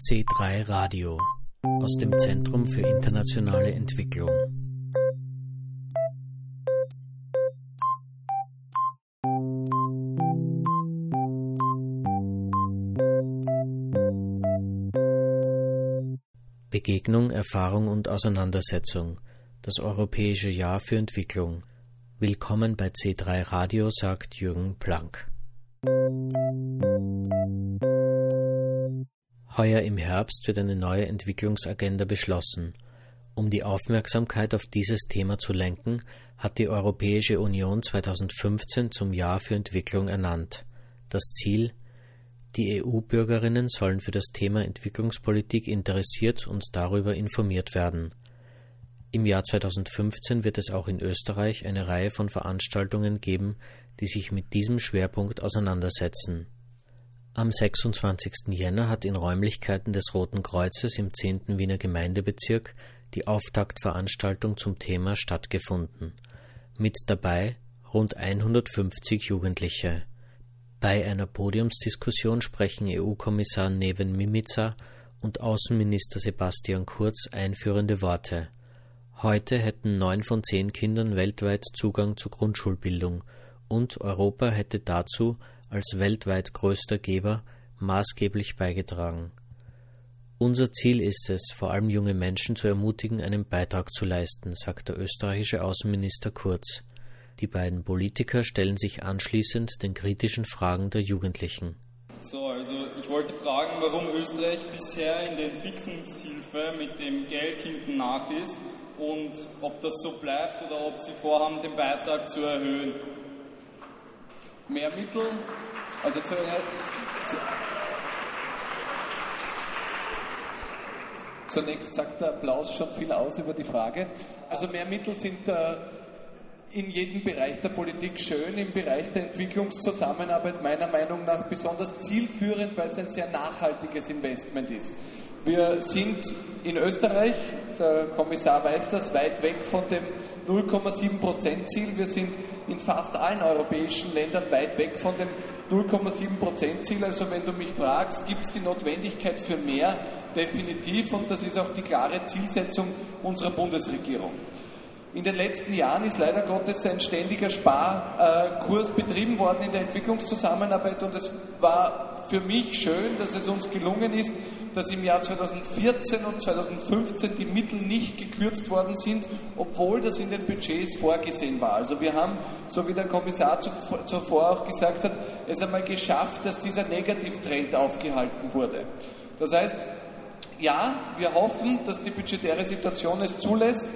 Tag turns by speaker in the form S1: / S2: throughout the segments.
S1: C3 Radio aus dem Zentrum für internationale Entwicklung. Begegnung, Erfahrung und Auseinandersetzung. Das Europäische Jahr für Entwicklung. Willkommen bei C3 Radio, sagt Jürgen Planck. Heuer im Herbst wird eine neue Entwicklungsagenda beschlossen. Um die Aufmerksamkeit auf dieses Thema zu lenken, hat die Europäische Union 2015 zum Jahr für Entwicklung ernannt. Das Ziel Die EU-Bürgerinnen sollen für das Thema Entwicklungspolitik interessiert und darüber informiert werden. Im Jahr 2015 wird es auch in Österreich eine Reihe von Veranstaltungen geben, die sich mit diesem Schwerpunkt auseinandersetzen. Am 26. Jänner hat in Räumlichkeiten des Roten Kreuzes im 10. Wiener Gemeindebezirk die Auftaktveranstaltung zum Thema stattgefunden. Mit dabei rund 150 Jugendliche. Bei einer Podiumsdiskussion sprechen EU-Kommissar Neven Mimica und Außenminister Sebastian Kurz einführende Worte. Heute hätten neun von zehn Kindern weltweit Zugang zur Grundschulbildung und Europa hätte dazu als weltweit größter Geber maßgeblich beigetragen. Unser Ziel ist es, vor allem junge Menschen zu ermutigen, einen Beitrag zu leisten, sagt der österreichische Außenminister Kurz. Die beiden Politiker stellen sich anschließend den kritischen Fragen der Jugendlichen.
S2: So, also ich wollte fragen, warum Österreich bisher in der Entwicklungshilfe mit dem Geld hinten nach ist und ob das so bleibt oder ob Sie vorhaben, den Beitrag zu erhöhen
S3: mehr Mittel, also zu, zu, Zunächst sagt der Applaus schon viel aus über die Frage. Also mehr Mittel sind äh, in jedem Bereich der Politik schön, im Bereich der Entwicklungszusammenarbeit meiner Meinung nach besonders zielführend, weil es ein sehr nachhaltiges Investment ist. Wir sind in Österreich, der Kommissar weiß das, weit weg von dem 0,7% Ziel. Wir sind in fast allen europäischen Ländern weit weg von dem 0,7% Ziel. Also wenn du mich fragst, gibt es die Notwendigkeit für mehr? Definitiv und das ist auch die klare Zielsetzung unserer Bundesregierung. In den letzten Jahren ist leider Gottes ein ständiger Sparkurs betrieben worden in der Entwicklungszusammenarbeit und es war für mich schön, dass es uns gelungen ist, dass im Jahr 2014 und 2015 die Mittel nicht gekürzt worden sind, obwohl das in den Budgets vorgesehen war. Also wir haben, so wie der Kommissar zuvor auch gesagt hat, es einmal geschafft, dass dieser Negativtrend aufgehalten wurde. Das heißt, ja, wir hoffen, dass die budgetäre Situation es zulässt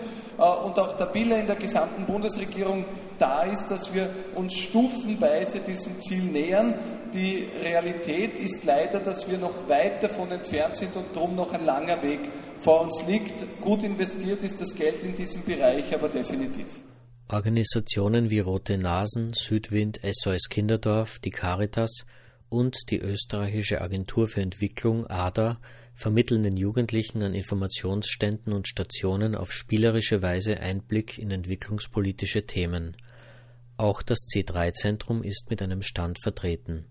S3: und auch der Wille in der gesamten Bundesregierung da ist, dass wir uns stufenweise diesem Ziel nähern. Die Realität ist leider, dass wir noch weit davon entfernt sind und darum noch ein langer Weg vor uns liegt. Gut investiert ist das Geld in diesem Bereich aber definitiv.
S1: Organisationen wie Rote Nasen, Südwind, SOS Kinderdorf, die Caritas und die österreichische Agentur für Entwicklung ADA vermitteln den Jugendlichen an Informationsständen und Stationen auf spielerische Weise Einblick in entwicklungspolitische Themen. Auch das C3-Zentrum ist mit einem Stand vertreten.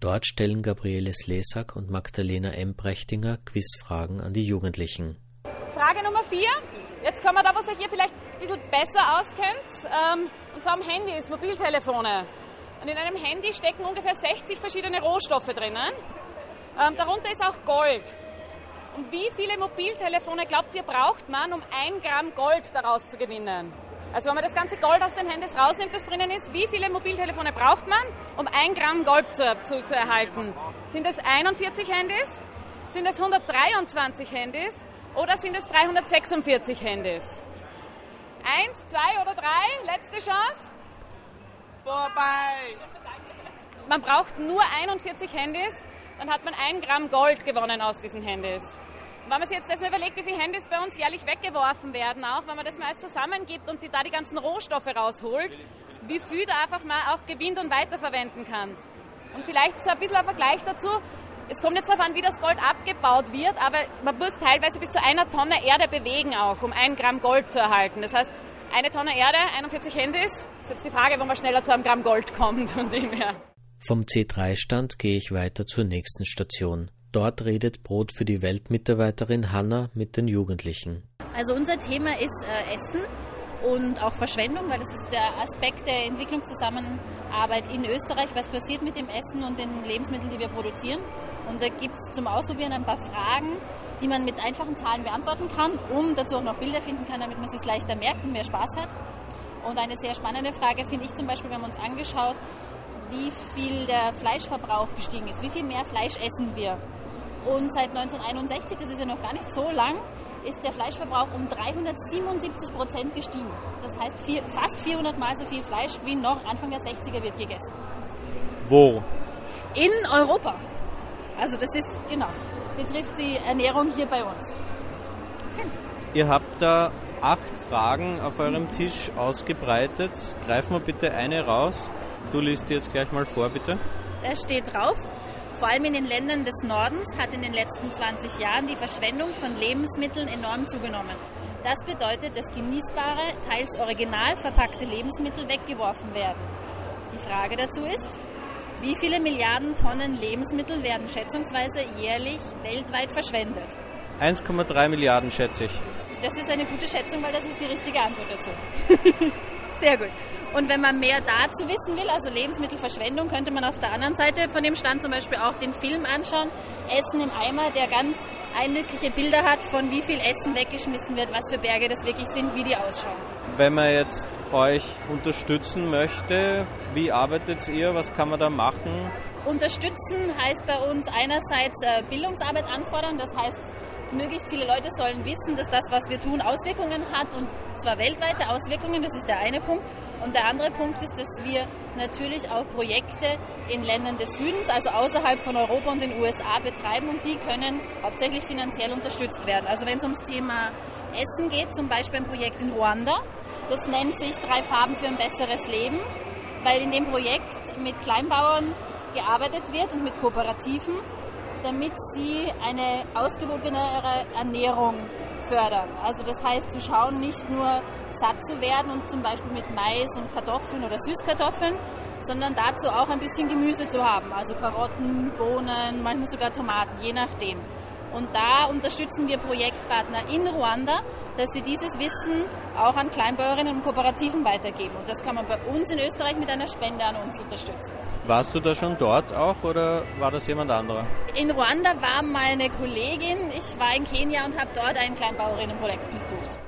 S1: Dort stellen Gabriele Slesak und Magdalena M. Brechtinger Quizfragen an die Jugendlichen.
S4: Frage Nummer 4. Jetzt kommen wir da, was euch hier vielleicht ein bisschen besser auskennt. Ähm, und zwar am Handys, Mobiltelefone. Und in einem Handy stecken ungefähr 60 verschiedene Rohstoffe drinnen. Ähm, darunter ist auch Gold. Und wie viele Mobiltelefone glaubt ihr braucht man, um ein Gramm Gold daraus zu gewinnen? Also wenn man das ganze Gold aus den Handys rausnimmt, das drinnen ist, wie viele Mobiltelefone braucht man, um ein Gramm Gold zu, zu, zu erhalten? Sind es 41 Handys? Sind es 123 Handys? Oder sind es 346 Handys? Eins, zwei oder drei? Letzte Chance?
S5: Vorbei!
S4: Man braucht nur 41 Handys, dann hat man ein Gramm Gold gewonnen aus diesen Handys. Und wenn man sich jetzt das mal überlegt, wie viele Handys bei uns jährlich weggeworfen werden, auch wenn man das mal alles zusammengibt und sich da die ganzen Rohstoffe rausholt, wie viel da einfach mal auch gewinnt und weiterverwenden kann. Und vielleicht so ein bisschen ein Vergleich dazu. Es kommt jetzt darauf an, wie das Gold abgebaut wird, aber man muss teilweise bis zu einer Tonne Erde bewegen auch, um ein Gramm Gold zu erhalten. Das heißt, eine Tonne Erde, 41 Handys. Das ist jetzt die Frage, wo man schneller zu einem Gramm Gold kommt von dem her.
S1: Vom C3-Stand gehe ich weiter zur nächsten Station. dort redet Brot für die Welt Mitarbeiterin Hanna mit den Jugendlichen.
S5: Also unser Thema ist äh, Essen und auch Verschwendung, weil das ist der Aspekt der Entwicklungszusammenarbeit in Österreich. Was passiert mit dem Essen und den Lebensmitteln, die wir produzieren? Und da gibt es zum Ausprobieren ein paar Fragen, die man mit einfachen Zahlen beantworten kann und dazu auch noch Bilder finden kann, damit man es sich leichter merkt und mehr Spaß hat. Und eine sehr spannende Frage finde ich zum Beispiel, wenn man uns angeschaut, wie viel der Fleischverbrauch gestiegen ist, wie viel mehr Fleisch essen wir. Und seit 1961, das ist ja noch gar nicht so lang, ist der Fleischverbrauch um 377 Prozent gestiegen. Das heißt, vier, fast 400 Mal so viel Fleisch wie noch Anfang der 60er wird gegessen.
S1: Wo?
S5: In Europa. Also das ist, genau, betrifft die Ernährung hier bei uns.
S6: Ihr habt da acht Fragen auf eurem Tisch ausgebreitet. Greifen wir bitte eine raus. Du liest jetzt gleich mal vor, bitte.
S5: Da steht drauf, vor allem in den Ländern des Nordens hat in den letzten 20 Jahren die Verschwendung von Lebensmitteln enorm zugenommen. Das bedeutet, dass genießbare, teils original verpackte Lebensmittel weggeworfen werden. Die Frage dazu ist, wie viele Milliarden Tonnen Lebensmittel werden schätzungsweise jährlich weltweit verschwendet?
S6: 1,3 Milliarden schätze ich.
S5: Das ist eine gute Schätzung, weil das ist die richtige Antwort dazu. Sehr gut. Und wenn man mehr dazu wissen will, also Lebensmittelverschwendung, könnte man auf der anderen Seite von dem Stand zum Beispiel auch den Film anschauen, Essen im Eimer, der ganz eindrückliche Bilder hat, von wie viel Essen weggeschmissen wird, was für Berge das wirklich sind, wie die ausschauen.
S6: Wenn man jetzt euch unterstützen möchte, wie arbeitet ihr, was kann man da machen?
S5: Unterstützen heißt bei uns einerseits äh, Bildungsarbeit anfordern, das heißt möglichst viele Leute sollen wissen, dass das, was wir tun, Auswirkungen hat und zwar weltweite Auswirkungen, das ist der eine Punkt. Und der andere Punkt ist, dass wir natürlich auch Projekte in Ländern des Südens, also außerhalb von Europa und den USA betreiben und die können hauptsächlich finanziell unterstützt werden. Also wenn es ums Thema Essen geht, zum Beispiel ein Projekt in Ruanda, das nennt sich Drei Farben für ein besseres Leben, weil in dem Projekt mit Kleinbauern gearbeitet wird und mit Kooperativen damit sie eine ausgewogenere Ernährung fördern. Also das heißt zu schauen, nicht nur satt zu werden und zum Beispiel mit Mais und Kartoffeln oder Süßkartoffeln, sondern dazu auch ein bisschen Gemüse zu haben. Also Karotten, Bohnen, manchmal sogar Tomaten, je nachdem. Und da unterstützen wir Projektpartner in Ruanda, dass sie dieses Wissen auch an Kleinbäuerinnen und Kooperativen weitergeben. Und das kann man bei uns in Österreich mit einer Spende an uns unterstützen.
S6: Warst du da schon dort auch oder war das jemand anderer?
S5: In Ruanda war meine Kollegin. Ich war in Kenia und habe dort ein Kleinbauerinnenprojekt besucht.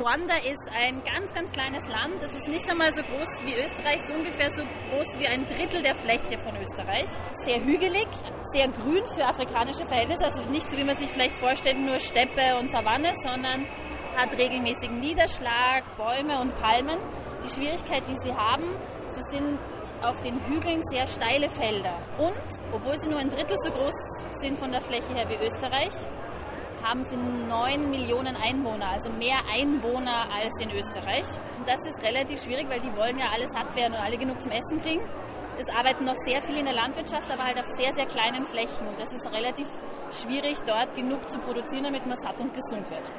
S5: Ruanda ist ein ganz, ganz kleines Land. Es ist nicht einmal so groß wie Österreich, es ist ungefähr so groß wie ein Drittel der Fläche von Österreich. Sehr hügelig, sehr grün für afrikanische Verhältnisse, also nicht so wie man sich vielleicht vorstellt, nur Steppe und Savanne, sondern hat regelmäßigen Niederschlag, Bäume und Palmen. Die Schwierigkeit, die sie haben, sie sind auf den Hügeln sehr steile Felder. Und, obwohl sie nur ein Drittel so groß sind von der Fläche her wie Österreich, haben sie 9 Millionen Einwohner, also mehr Einwohner als in Österreich. Und das ist relativ schwierig, weil die wollen ja alle satt werden und alle genug zum Essen kriegen. Es arbeiten noch sehr viele in der Landwirtschaft, aber halt auf sehr, sehr kleinen Flächen. Und das ist relativ schwierig, dort genug zu produzieren, damit man satt und gesund wird.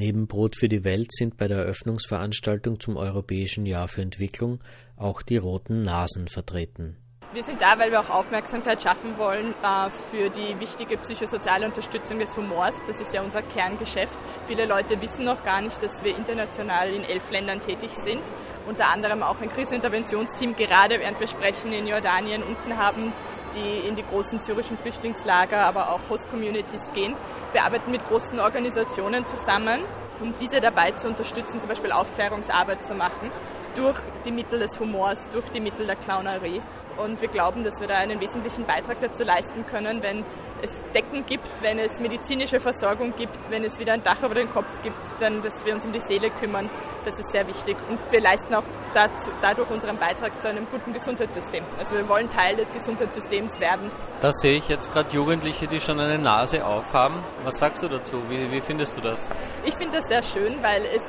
S1: Neben Brot für die Welt sind bei der Eröffnungsveranstaltung zum Europäischen Jahr für Entwicklung auch die Roten Nasen vertreten.
S7: Wir sind da, weil wir auch Aufmerksamkeit schaffen wollen äh, für die wichtige psychosoziale Unterstützung des Humors. Das ist ja unser Kerngeschäft. Viele Leute wissen noch gar nicht, dass wir international in elf Ländern tätig sind. Unter anderem auch ein Kriseninterventionsteam, gerade während wir sprechen, in Jordanien unten haben, die in die großen syrischen Flüchtlingslager, aber auch Host-Communities gehen. Wir arbeiten mit großen Organisationen zusammen, um diese dabei zu unterstützen, zum Beispiel Aufklärungsarbeit zu machen durch die Mittel des Humors, durch die Mittel der Clownerie. Und wir glauben, dass wir da einen wesentlichen Beitrag dazu leisten können, wenn es Decken gibt, wenn es medizinische Versorgung gibt, wenn es wieder ein Dach über den Kopf gibt, dann, dass wir uns um die Seele kümmern. Das ist sehr wichtig. Und wir leisten auch dazu, dadurch unseren Beitrag zu einem guten Gesundheitssystem. Also wir wollen Teil des Gesundheitssystems werden.
S6: Da sehe ich jetzt gerade Jugendliche, die schon eine Nase aufhaben. Was sagst du dazu? Wie, wie findest du das?
S7: Ich finde das sehr schön, weil es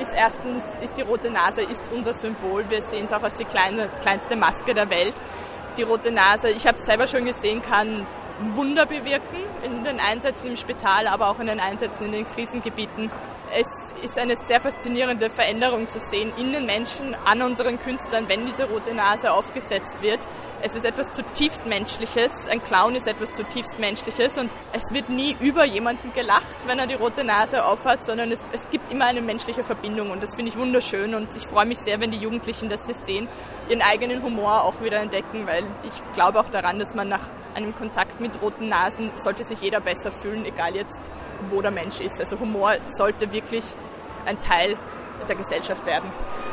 S7: ist erstens, ist die rote Nase ist unser Symbol. Wir sehen es auch als die kleine, kleinste Maske der Welt. Die rote Nase, ich habe es selber schon gesehen, kann Wunder bewirken in den Einsätzen im Spital, aber auch in den Einsätzen in den Krisengebieten. Es ist eine sehr faszinierende Veränderung zu sehen in den Menschen, an unseren Künstlern, wenn diese rote Nase aufgesetzt wird. Es ist etwas zutiefst Menschliches. Ein Clown ist etwas zutiefst Menschliches und es wird nie über jemanden gelacht, wenn er die rote Nase aufhat, sondern es, es gibt immer eine menschliche Verbindung und das finde ich wunderschön und ich freue mich sehr, wenn die Jugendlichen das hier sehen, ihren eigenen Humor auch wieder entdecken, weil ich glaube auch daran, dass man nach einem Kontakt mit roten Nasen sollte sich jeder besser fühlen, egal jetzt wo der Mensch ist. Also Humor sollte wirklich ein Teil der Gesellschaft werden.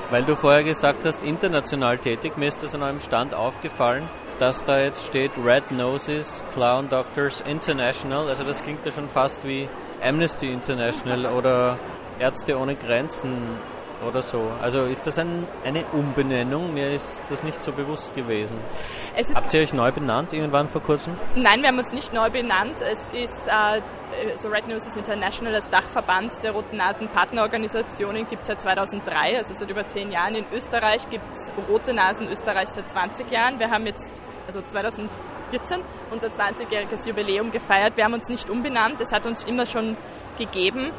S6: Weil du vorher gesagt hast, international tätig, mir ist das an eurem Stand aufgefallen, dass da jetzt steht Red Noses Clown Doctors International. Also das klingt ja schon fast wie Amnesty International oder Ärzte ohne Grenzen oder so. Also ist das ein, eine Umbenennung? Mir ist das nicht so bewusst gewesen. Habt ihr euch neu benannt irgendwann vor kurzem?
S7: Nein, wir haben uns nicht neu benannt. Es ist äh, so Red Noses International, das Dachverband der Roten Nasen Partnerorganisationen, gibt es seit 2003, also seit über zehn Jahren. In Österreich gibt es Rote Nasen Österreich seit 20 Jahren. Wir haben jetzt, also 2014, unser 20-jähriges Jubiläum gefeiert. Wir haben uns nicht umbenannt, es hat uns immer schon gegeben.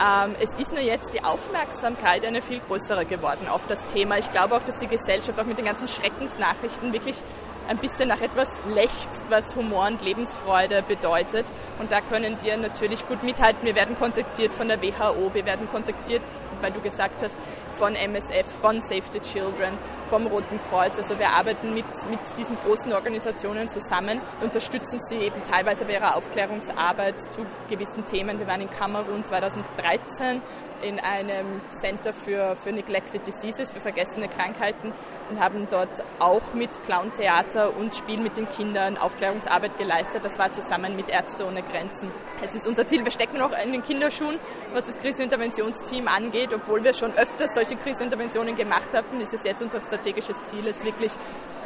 S7: Ähm, es ist nur jetzt die Aufmerksamkeit eine viel größere geworden auf das Thema. Ich glaube auch, dass die Gesellschaft auch mit den ganzen Schreckensnachrichten wirklich ein bisschen nach etwas lechzt, was Humor und Lebensfreude bedeutet. Und da können wir natürlich gut mithalten. Wir werden kontaktiert von der WHO, wir werden kontaktiert, weil du gesagt hast, von MSF, von Save the Children, vom Roten Kreuz. Also wir arbeiten mit, mit diesen großen Organisationen zusammen, unterstützen sie eben teilweise bei ihrer Aufklärungsarbeit zu gewissen Themen. Wir waren in Kamerun 2013 in einem Center für, für Neglected Diseases, für vergessene Krankheiten und haben dort auch mit Clown-Theater und Spiel mit den Kindern Aufklärungsarbeit geleistet. Das war zusammen mit Ärzte ohne Grenzen. Es ist unser Ziel, wir stecken noch in den Kinderschuhen, was das Kriseninterventionsteam angeht. Obwohl wir schon öfters solche Kriseninterventionen gemacht haben, ist es jetzt unser strategisches Ziel, es wirklich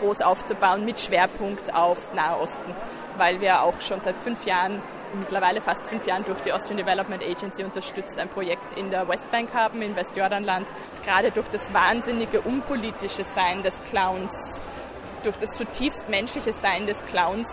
S7: groß aufzubauen mit Schwerpunkt auf Nahosten, weil wir auch schon seit fünf Jahren mittlerweile fast fünf Jahren durch die Austrian Development Agency unterstützt ein Projekt in der Westbank haben, in Westjordanland. Gerade durch das wahnsinnige unpolitische Sein des Clowns, durch das zutiefst menschliche Sein des Clowns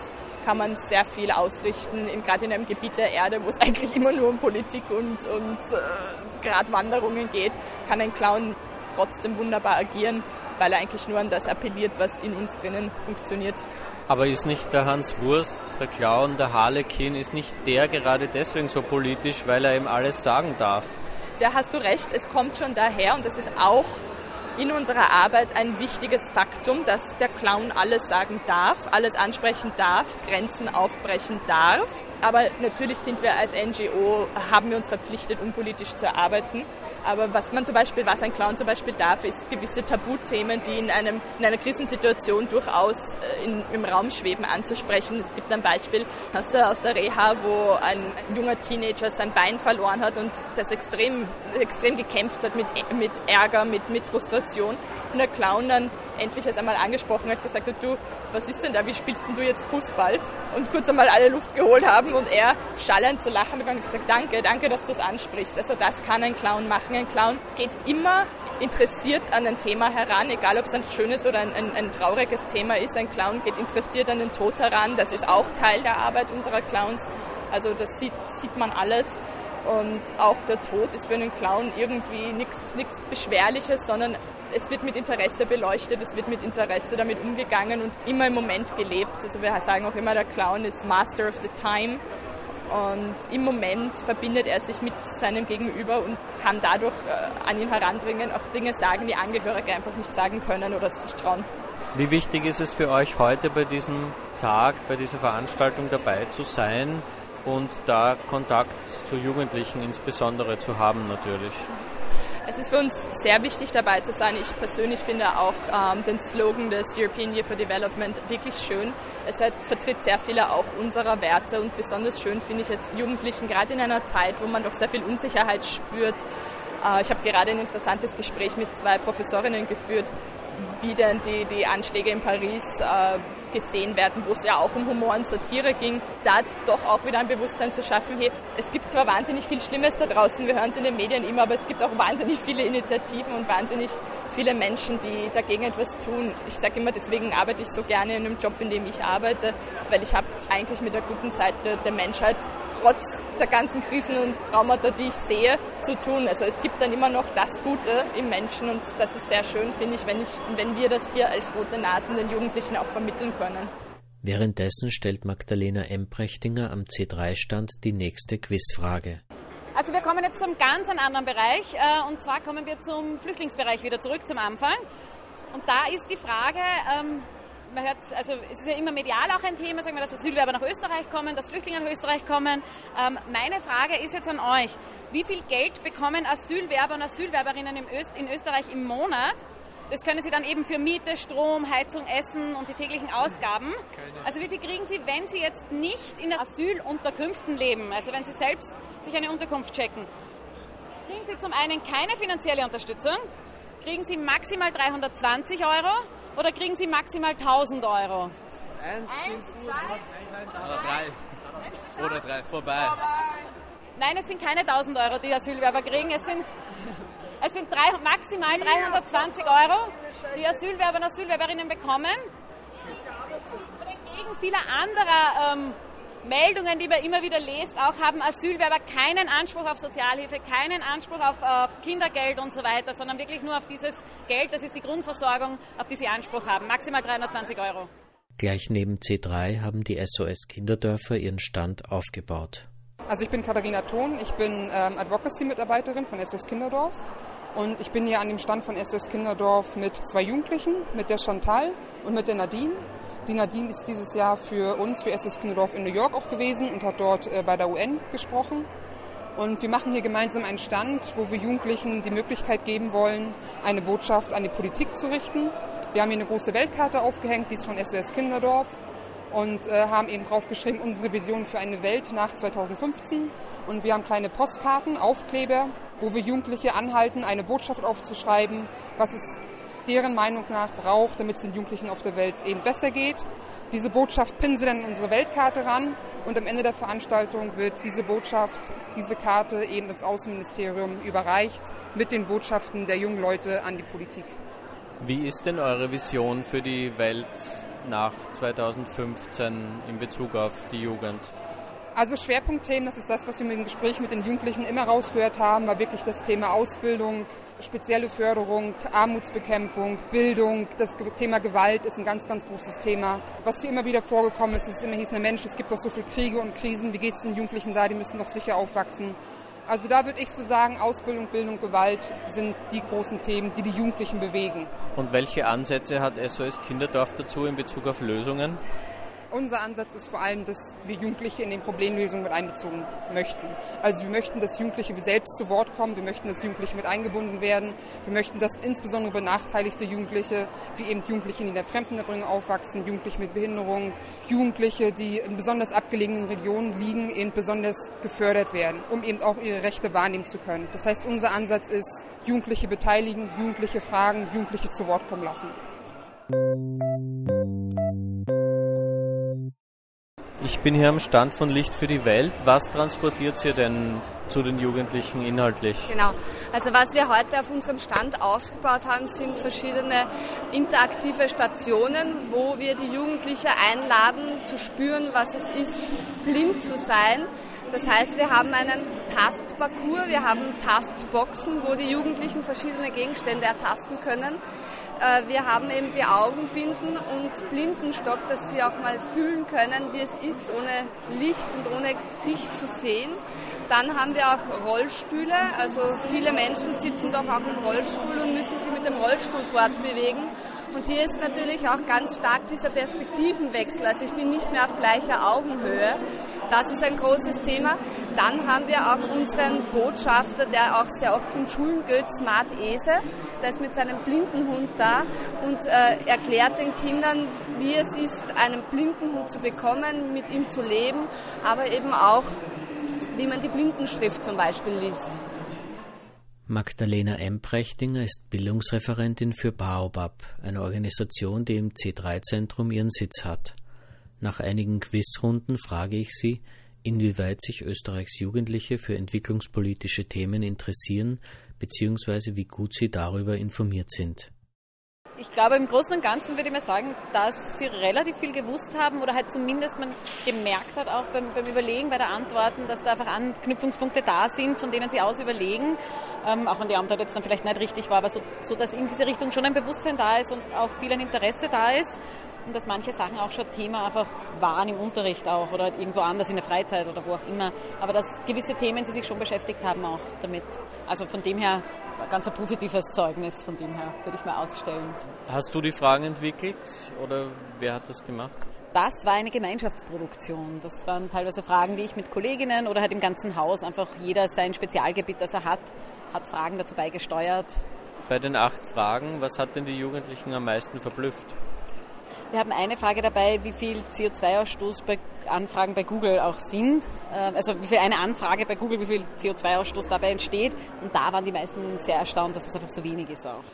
S7: kann man sehr viel ausrichten, in, gerade in einem Gebiet der Erde, wo es eigentlich immer nur um Politik und, und äh, Gratwanderungen geht, kann ein Clown trotzdem wunderbar agieren, weil er eigentlich nur an das appelliert, was in uns drinnen funktioniert.
S6: Aber ist nicht der Hans Wurst, der Clown, der Harlekin, ist nicht der gerade deswegen so politisch, weil er ihm alles sagen darf?
S7: Da hast du recht, es kommt schon daher und das ist auch in unserer Arbeit ein wichtiges Faktum, dass der Clown alles sagen darf, alles ansprechen darf, Grenzen aufbrechen darf. Aber natürlich sind wir als NGO, haben wir uns verpflichtet, unpolitisch zu arbeiten. Aber was man zum Beispiel, was ein Clown zum Beispiel darf, ist gewisse Tabuthemen, die in, einem, in einer Krisensituation durchaus äh, in, im Raum schweben, anzusprechen. Es gibt ein Beispiel aus der, aus der Reha, wo ein junger Teenager sein Bein verloren hat und das extrem, extrem gekämpft hat mit, mit Ärger, mit, mit Frustration. Und der Clown dann endlich es einmal angesprochen hat, gesagt hat, du, was ist denn da, wie spielst denn du jetzt Fußball? Und kurz einmal alle Luft geholt haben und er schallend zu lachen begann und gesagt, danke, danke, dass du es ansprichst. Also das kann ein Clown machen. Ein Clown geht immer interessiert an ein Thema heran, egal ob es ein schönes oder ein, ein, ein, trauriges Thema ist. Ein Clown geht interessiert an den Tod heran. Das ist auch Teil der Arbeit unserer Clowns. Also das sieht, sieht man alles. Und auch der Tod ist für einen Clown irgendwie nichts Beschwerliches, sondern es wird mit Interesse beleuchtet, es wird mit Interesse damit umgegangen und immer im Moment gelebt. Also wir sagen auch immer, der Clown ist Master of the Time. Und im Moment verbindet er sich mit seinem Gegenüber und kann dadurch äh, an ihn herandringen, auch Dinge sagen, die Angehörige einfach nicht sagen können oder sich trauen.
S6: Wie wichtig ist es für euch heute bei diesem Tag, bei dieser Veranstaltung dabei zu sein und da Kontakt zu Jugendlichen insbesondere zu haben natürlich?
S7: Es ist für uns sehr wichtig dabei zu sein. Ich persönlich finde auch ähm, den Slogan des European Year for Development wirklich schön. Es hat, vertritt sehr viele auch unserer Werte und besonders schön finde ich es Jugendlichen, gerade in einer Zeit, wo man doch sehr viel Unsicherheit spürt. Äh, ich habe gerade ein interessantes Gespräch mit zwei Professorinnen geführt, wie denn die, die Anschläge in Paris äh, gesehen werden, wo es ja auch um Humor und Satire ging, da doch auch wieder ein Bewusstsein zu schaffen, hey, es gibt zwar wahnsinnig viel Schlimmes da draußen, wir hören es in den Medien immer, aber es gibt auch wahnsinnig viele Initiativen und wahnsinnig viele Menschen, die dagegen etwas tun. Ich sage immer, deswegen arbeite ich so gerne in einem Job, in dem ich arbeite, weil ich habe eigentlich mit der guten Seite der Menschheit trotz der ganzen Krisen und Traumata, die ich sehe, zu tun. Also es gibt dann immer noch das Gute im Menschen und das ist sehr schön, finde ich, wenn, ich, wenn wir das hier als rote Nasen den Jugendlichen auch vermitteln können.
S1: Währenddessen stellt Magdalena Emprechtinger am C3-Stand die nächste Quizfrage.
S4: Also wir kommen jetzt zum ganz anderen Bereich äh, und zwar kommen wir zum Flüchtlingsbereich wieder zurück zum Anfang. Und da ist die Frage, ähm, man hört, also es ist ja immer medial auch ein Thema, sagen wir, dass Asylwerber nach Österreich kommen, dass Flüchtlinge nach Österreich kommen. Ähm, meine Frage ist jetzt an euch, wie viel Geld bekommen Asylwerber und Asylwerberinnen in Österreich im Monat? Das können Sie dann eben für Miete, Strom, Heizung, Essen und die täglichen Ausgaben. Also wie viel kriegen Sie, wenn Sie jetzt nicht in Asylunterkünften leben, also wenn Sie selbst sich eine Unterkunft checken? Kriegen Sie zum einen keine finanzielle Unterstützung, kriegen Sie maximal 320 Euro oder kriegen Sie maximal 1000 Euro?
S8: Eins, Eins zwei, oder drei. Oder drei, vorbei.
S4: Nein, es sind keine 1000 Euro, die Asylwerber kriegen. Es sind es sind drei, maximal 320 Euro, die Asylwerber und Asylwerberinnen bekommen. Und entgegen vieler anderer ähm, Meldungen, die man immer wieder liest, auch haben Asylwerber keinen Anspruch auf Sozialhilfe, keinen Anspruch auf, auf, Kindergeld und so weiter, sondern wirklich nur auf dieses Geld, das ist die Grundversorgung, auf die sie Anspruch haben. Maximal 320 Euro.
S1: Gleich neben C3 haben die SOS Kinderdörfer ihren Stand aufgebaut.
S9: Also ich bin Katharina Thon, ich bin ähm, Advocacy-Mitarbeiterin von SOS Kinderdorf und ich bin hier an dem Stand von SOS Kinderdorf mit zwei Jugendlichen, mit der Chantal und mit der Nadine. Die Nadine ist dieses Jahr für uns, für SOS Kinderdorf in New York auch gewesen und hat dort äh, bei der UN gesprochen. Und wir machen hier gemeinsam einen Stand, wo wir Jugendlichen die Möglichkeit geben wollen, eine Botschaft an die Politik zu richten. Wir haben hier eine große Weltkarte aufgehängt, die ist von SOS Kinderdorf und äh, haben eben drauf geschrieben, unsere Vision für eine Welt nach 2015. Und wir haben kleine Postkarten, Aufkleber, wo wir Jugendliche anhalten, eine Botschaft aufzuschreiben, was es deren Meinung nach braucht, damit es den Jugendlichen auf der Welt eben besser geht. Diese Botschaft pinnen sie dann in unsere Weltkarte ran und am Ende der Veranstaltung wird diese Botschaft, diese Karte eben ins Außenministerium überreicht mit den Botschaften der jungen Leute an die Politik.
S6: Wie ist denn eure Vision für die Welt nach 2015 in Bezug auf die Jugend?
S9: Also Schwerpunktthemen, das ist das, was wir im Gespräch mit den Jugendlichen immer rausgehört haben, war wirklich das Thema Ausbildung, spezielle Förderung, Armutsbekämpfung, Bildung. Das Thema Gewalt ist ein ganz, ganz großes Thema. Was hier immer wieder vorgekommen ist, ist immer hieß, na Mensch, es gibt doch so viele Kriege und Krisen, wie geht es den Jugendlichen da, die müssen doch sicher aufwachsen. Also da würde ich so sagen, Ausbildung, Bildung, Gewalt sind die großen Themen, die die Jugendlichen bewegen.
S6: Und welche Ansätze hat SOS Kinderdorf dazu in Bezug auf Lösungen?
S9: Unser Ansatz ist vor allem, dass wir Jugendliche in den Problemlösungen mit einbezogen möchten. Also wir möchten, dass Jugendliche selbst zu Wort kommen, wir möchten, dass Jugendliche mit eingebunden werden, wir möchten, dass insbesondere benachteiligte Jugendliche, wie eben Jugendliche, die in der Fremdenbringung aufwachsen, Jugendliche mit Behinderung, Jugendliche, die in besonders abgelegenen Regionen liegen, eben besonders gefördert werden, um eben auch ihre Rechte wahrnehmen zu können. Das heißt, unser Ansatz ist, Jugendliche beteiligen, Jugendliche fragen, Jugendliche zu Wort kommen lassen.
S6: Ich bin hier am Stand von Licht für die Welt. Was transportiert ihr denn zu den Jugendlichen inhaltlich?
S10: Genau. Also was wir heute auf unserem Stand aufgebaut haben, sind verschiedene interaktive Stationen, wo wir die Jugendlichen einladen zu spüren, was es ist, blind zu sein. Das heißt, wir haben einen Tastparcours, wir haben Tastboxen, wo die Jugendlichen verschiedene Gegenstände ertasten können. Äh, wir haben eben die Augenbinden und Blindenstock, dass sie auch mal fühlen können, wie es ist, ohne Licht und ohne Sicht zu sehen. Dann haben wir auch Rollstühle. Also viele Menschen sitzen doch auch im Rollstuhl und müssen sich mit dem Rollstuhl fortbewegen. Und hier ist natürlich auch ganz stark dieser Perspektivenwechsel. Also ich bin nicht mehr auf gleicher Augenhöhe. Das ist ein großes Thema. Dann haben wir auch unseren Botschafter, der auch sehr oft in Schulen geht, Smart Ese. Der ist mit seinem Blindenhund da und äh, erklärt den Kindern, wie es ist, einen Blindenhund zu bekommen, mit ihm zu leben, aber eben auch, wie man die Blindenschrift zum Beispiel liest.
S1: Magdalena Emprechtinger ist Bildungsreferentin für Baobab, eine Organisation, die im C3-Zentrum ihren Sitz hat. Nach einigen Quizrunden frage ich sie, inwieweit sich Österreichs Jugendliche für entwicklungspolitische Themen interessieren bzw. wie gut sie darüber informiert sind.
S4: Ich glaube, im Großen und Ganzen würde ich mal sagen, dass sie relativ viel gewusst haben oder halt zumindest man gemerkt hat, auch beim, beim Überlegen, bei der Antworten, dass da einfach Anknüpfungspunkte da sind, von denen sie aus überlegen. Ähm, auch wenn die Antwort jetzt dann vielleicht nicht richtig war, aber so, so, dass in diese Richtung schon ein Bewusstsein da ist und auch viel ein Interesse da ist und dass manche Sachen auch schon Thema einfach waren im Unterricht auch oder irgendwo anders in der Freizeit oder wo auch immer. Aber dass gewisse Themen sie sich schon beschäftigt haben auch damit. Also von dem her ganz ein positives Zeugnis, von dem her würde ich mal ausstellen.
S6: Hast du die Fragen entwickelt oder wer hat das gemacht?
S4: Das war eine Gemeinschaftsproduktion. Das waren teilweise Fragen, die ich mit Kolleginnen oder halt im ganzen Haus, einfach jeder sein Spezialgebiet, das er hat, hat Fragen dazu beigesteuert.
S6: Bei den acht Fragen, was hat denn die Jugendlichen am meisten verblüfft?
S4: Wir haben eine Frage dabei, wie viel CO2-Ausstoß bei Anfragen bei Google auch sind. Ähm, also wie viel eine Anfrage bei Google, wie viel CO2-Ausstoß dabei entsteht. Und da waren die meisten sehr erstaunt, dass es einfach so wenig ist auch.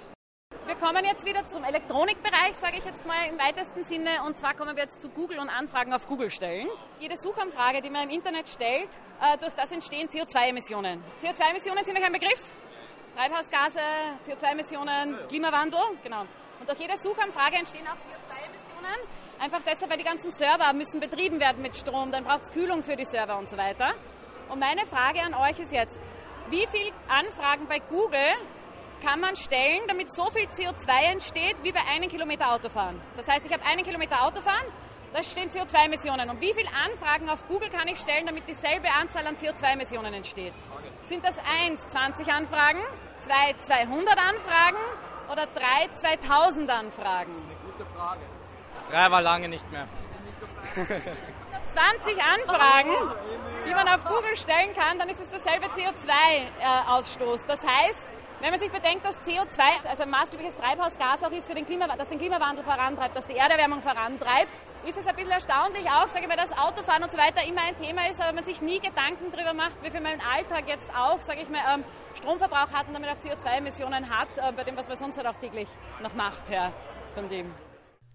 S4: Wir kommen jetzt wieder zum Elektronikbereich, sage ich jetzt mal im weitesten Sinne. Und zwar kommen wir jetzt zu Google und Anfragen auf Google stellen. Jede Suchanfrage, die man im Internet stellt, äh, durch das entstehen CO2-Emissionen. CO2-Emissionen sind euch ein Begriff? Treibhausgase, CO2-Emissionen, Klimawandel, genau. Und durch jede Suchanfrage entstehen auch CO2-Emissionen. Situationen. Einfach deshalb, weil die ganzen Server müssen betrieben werden mit Strom, dann braucht es Kühlung für die Server und so weiter. Und meine Frage an euch ist jetzt, wie viele Anfragen bei Google kann man stellen, damit so viel CO2 entsteht, wie bei einem Kilometer Autofahren? Das heißt, ich habe einen Kilometer Autofahren, da stehen CO2-Emissionen. Und wie viele Anfragen auf Google kann ich stellen, damit dieselbe Anzahl an CO2-Emissionen entsteht? Sind das 1, 20 Anfragen, 2, 200 Anfragen oder 3, 2000 Anfragen? Das ist eine gute Frage.
S11: Drei war lange nicht mehr.
S4: 20 Anfragen, die man auf Google stellen kann, dann ist es derselbe CO2-Ausstoß. Das heißt, wenn man sich bedenkt, dass CO2 also ein maßgebliches Treibhausgas auch ist, für den Klima, das den Klimawandel vorantreibt, das die Erderwärmung vorantreibt, ist es ein bisschen erstaunlich auch, sage ich mal, dass Autofahren und so weiter immer ein Thema ist, aber man sich nie Gedanken darüber macht, wie viel man im Alltag jetzt auch, sage ich mal, ähm, Stromverbrauch hat und damit auch CO2-Emissionen hat, äh, bei dem, was man sonst halt auch täglich noch macht, ja, von dem.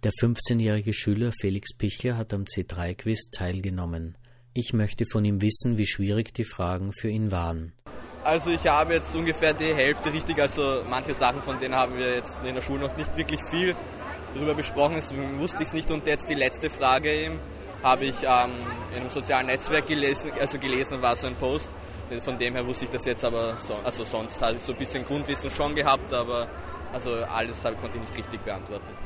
S1: Der 15-jährige Schüler Felix Pichler hat am C3-Quiz teilgenommen. Ich möchte von ihm wissen, wie schwierig die Fragen für ihn waren.
S8: Also ich habe jetzt ungefähr die Hälfte richtig, also manche Sachen von denen haben wir jetzt in der Schule noch nicht wirklich viel darüber besprochen, deswegen wusste ich es nicht. Und jetzt die letzte Frage eben, habe ich ähm, in einem sozialen Netzwerk gelesen, also gelesen, war so ein Post. Von dem her wusste ich das jetzt aber, so, also sonst habe ich so ein bisschen Grundwissen schon gehabt, aber also alles konnte ich nicht richtig beantworten.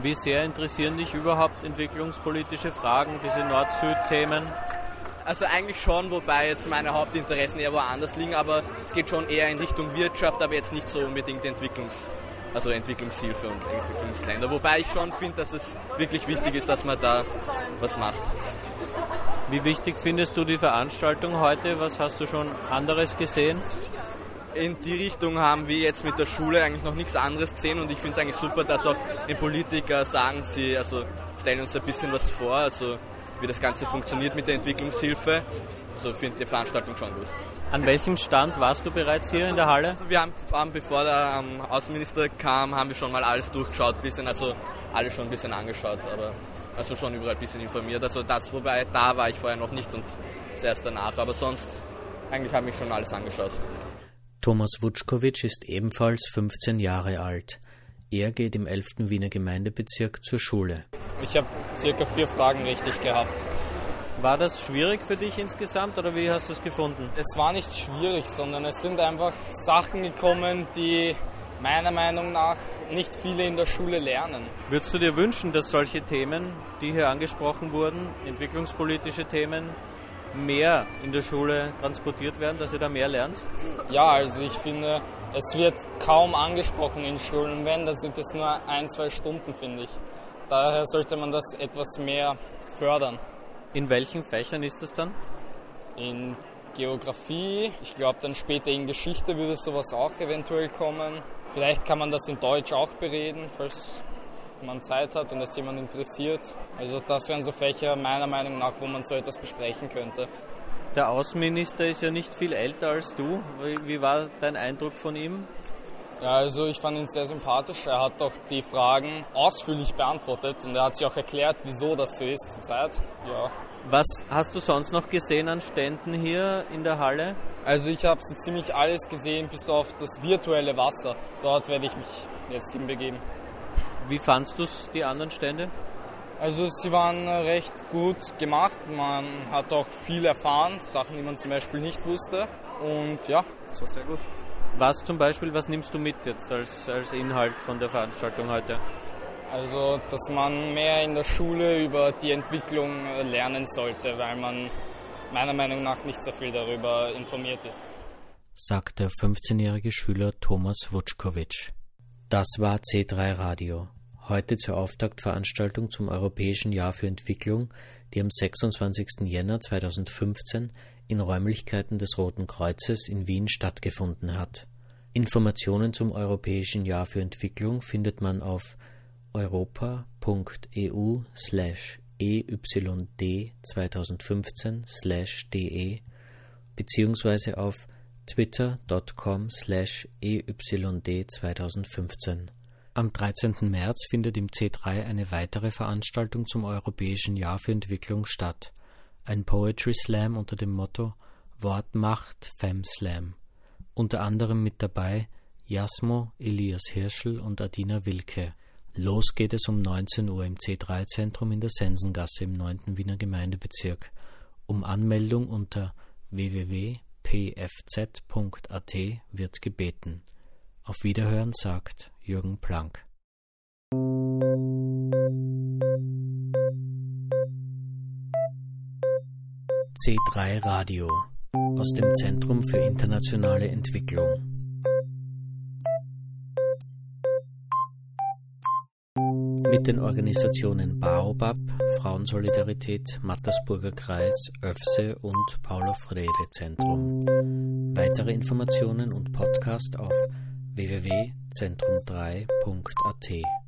S6: Wie sehr interessieren dich überhaupt entwicklungspolitische Fragen, diese Nord-Süd-Themen?
S8: Also eigentlich schon, wobei jetzt meine Hauptinteressen eher woanders liegen, aber es geht schon eher in Richtung Wirtschaft, aber jetzt nicht so unbedingt Entwicklungs, also Entwicklungshilfe und Entwicklungsländer. Wobei ich schon finde, dass es wirklich wichtig ist, dass man da was macht.
S6: Wie wichtig findest du die Veranstaltung heute? Was hast du schon anderes gesehen?
S8: In die Richtung haben wir jetzt mit der Schule eigentlich noch nichts anderes gesehen und ich finde es eigentlich super, dass auch die Politiker sagen, sie also stellen uns ein bisschen was vor, also wie das Ganze funktioniert mit der Entwicklungshilfe. Also finde die Veranstaltung schon gut.
S6: An welchem Stand warst du bereits hier in der Halle?
S8: Also wir haben, bevor der ähm, Außenminister kam, haben wir schon mal alles durchgeschaut, bisschen, also alles schon ein bisschen angeschaut, aber also schon überall ein bisschen informiert. Also das, wobei da war ich vorher noch nicht und erst danach, aber sonst eigentlich habe ich schon alles angeschaut.
S1: Thomas Wutschkowitsch ist ebenfalls 15 Jahre alt. Er geht im 11. Wiener Gemeindebezirk zur Schule.
S11: Ich habe circa vier Fragen richtig gehabt.
S6: War das schwierig für dich insgesamt oder wie hast du es gefunden?
S11: Es war nicht schwierig, sondern es sind einfach Sachen gekommen, die meiner Meinung nach nicht viele in der Schule lernen.
S6: Würdest du dir wünschen, dass solche Themen, die hier angesprochen wurden, entwicklungspolitische Themen, mehr in der Schule transportiert werden, dass ihr da mehr lernt?
S11: Ja, also ich finde, es wird kaum angesprochen in Schulen. Wenn, dann sind es nur ein, zwei Stunden, finde ich. Daher sollte man das etwas mehr fördern.
S6: In welchen Fächern ist das dann?
S11: In Geografie, ich glaube dann später in Geschichte würde sowas auch eventuell kommen. Vielleicht kann man das in Deutsch auch bereden, falls man Zeit hat und es jemand interessiert. Also das wären so Fächer meiner Meinung nach, wo man so etwas besprechen könnte.
S6: Der Außenminister ist ja nicht viel älter als du. Wie war dein Eindruck von ihm?
S11: Ja, also ich fand ihn sehr sympathisch. Er hat doch die Fragen ausführlich beantwortet und er hat sich auch erklärt, wieso das so ist zurzeit. Ja.
S6: Was hast du sonst noch gesehen an Ständen hier in der Halle?
S11: Also ich habe so ziemlich alles gesehen, bis auf das virtuelle Wasser. Dort werde ich mich jetzt hinbegeben.
S6: Wie fandst du die anderen Stände?
S11: Also sie waren recht gut gemacht. Man hat auch viel erfahren, Sachen, die man zum Beispiel nicht wusste. Und ja, es war sehr gut.
S6: Was zum Beispiel, was nimmst du mit jetzt als, als Inhalt von der Veranstaltung heute?
S11: Also, dass man mehr in der Schule über die Entwicklung lernen sollte, weil man meiner Meinung nach nicht so viel darüber informiert ist.
S1: Sagt der 15-jährige Schüler Thomas Wutschkowitsch. Das war C3 Radio. Heute zur Auftaktveranstaltung zum Europäischen Jahr für Entwicklung, die am 26. Jänner 2015 in Räumlichkeiten des Roten Kreuzes in Wien stattgefunden hat. Informationen zum Europäischen Jahr für Entwicklung findet man auf europa.eu slash EYD 2015 slash de beziehungsweise auf twitter.com slash EYD 2015. Am 13. März findet im C3 eine weitere Veranstaltung zum Europäischen Jahr für Entwicklung statt. Ein Poetry Slam unter dem Motto Wort macht Fem Slam. Unter anderem mit dabei Jasmo, Elias Hirschel und Adina Wilke. Los geht es um 19 Uhr im C3-Zentrum in der Sensengasse im 9. Wiener Gemeindebezirk. Um Anmeldung unter www.pfz.at wird gebeten. Auf Wiederhören sagt Jürgen Planck. C3 Radio aus dem Zentrum für internationale Entwicklung. mit den Organisationen Baobab, Frauensolidarität, Mattersburger Kreis, ÖFSE und Paulo Freire Zentrum. Weitere Informationen und Podcast auf www.zentrum3.at.